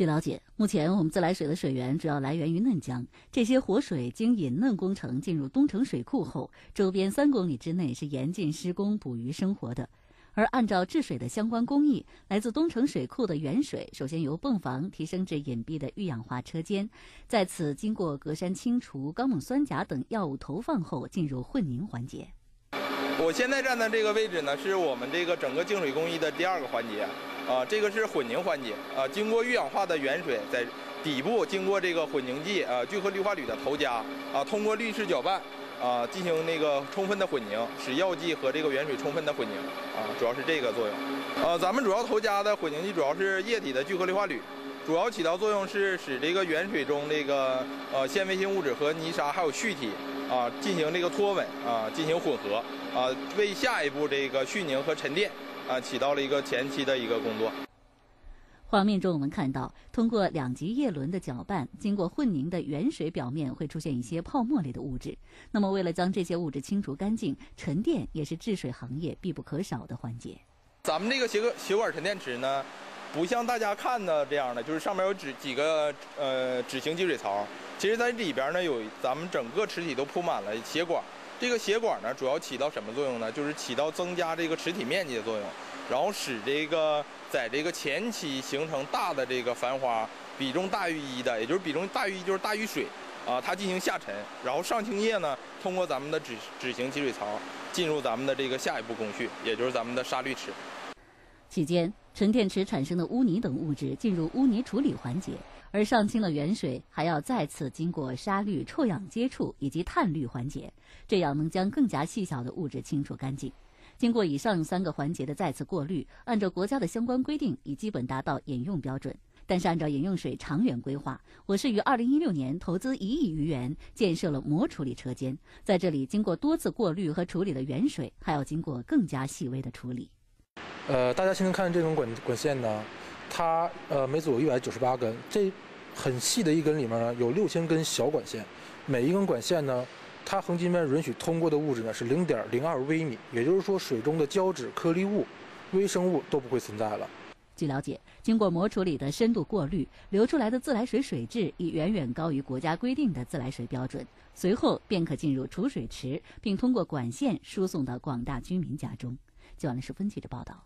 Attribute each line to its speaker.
Speaker 1: 据了解，目前我们自来水的水源主要来源于嫩江，这些活水经引嫩工程进入东城水库后，周边三公里之内是严禁施工捕鱼生活的。而按照治水的相关工艺，来自东城水库的原水首先由泵房提升至隐蔽的预氧化车间，在此经过隔山清除、高锰酸钾等药物投放后，进入混凝环节。
Speaker 2: 我现在站的这个位置呢，是我们这个整个净水工艺的第二个环节。啊，这个是混凝环节啊，经过预氧化的原水在底部经过这个混凝剂啊聚合氯化铝的投加啊，通过滤式搅拌啊进行那个充分的混凝，使药剂和这个原水充分的混凝啊，主要是这个作用。呃，咱们主要投加的混凝剂主要是液体的聚合氯化铝，主要起到作用是使这个原水中这个呃纤维性物质和泥沙还有絮体啊进行这个脱稳啊进行混合啊，为下一步这个蓄凝和沉淀。啊，起到了一个前期的一个工作。
Speaker 1: 画面中我们看到，通过两级叶轮的搅拌，经过混凝的原水表面会出现一些泡沫类的物质。那么，为了将这些物质清除干净，沉淀也是治水行业必不可少的环节。
Speaker 2: 咱们这个血管血管沉淀池呢，不像大家看的这样的，就是上面有几几个呃纸型积水槽。其实在里边呢，有咱们整个池体都铺满了血管。这个斜管呢，主要起到什么作用呢？就是起到增加这个池体面积的作用，然后使这个在这个前期形成大的这个繁花，比重大于一的，也就是比重大于一就是大于水，啊，它进行下沉，然后上清液呢，通过咱们的纸纸型积水槽进入咱们的这个下一步工序，也就是咱们的沙滤池。
Speaker 1: 期间，沉淀池产生的污泥等物质进入污泥处理环节。而上清了原水，还要再次经过沙滤、臭氧接触以及碳滤环节，这样能将更加细小的物质清除干净。经过以上三个环节的再次过滤，按照国家的相关规定，已基本达到饮用标准。但是，按照饮用水长远规划，我市于二零一六年投资一亿余元建设了膜处理车间，在这里经过多次过滤和处理的原水，还要经过更加细微的处理。
Speaker 3: 呃，大家现在看这种管管线呢？它呃每组有一百九十八根，这很细的一根里面呢有六千根小管线，每一根管线呢，它横截面允许通过的物质呢是零点零二微米，也就是说水中的胶质、颗粒物、微生物都不会存在了。
Speaker 1: 据了解，经过膜处理的深度过滤，流出来的自来水水质已远远高于国家规定的自来水标准，随后便可进入储水池，并通过管线输送到广大居民家中。九安十分记者报道。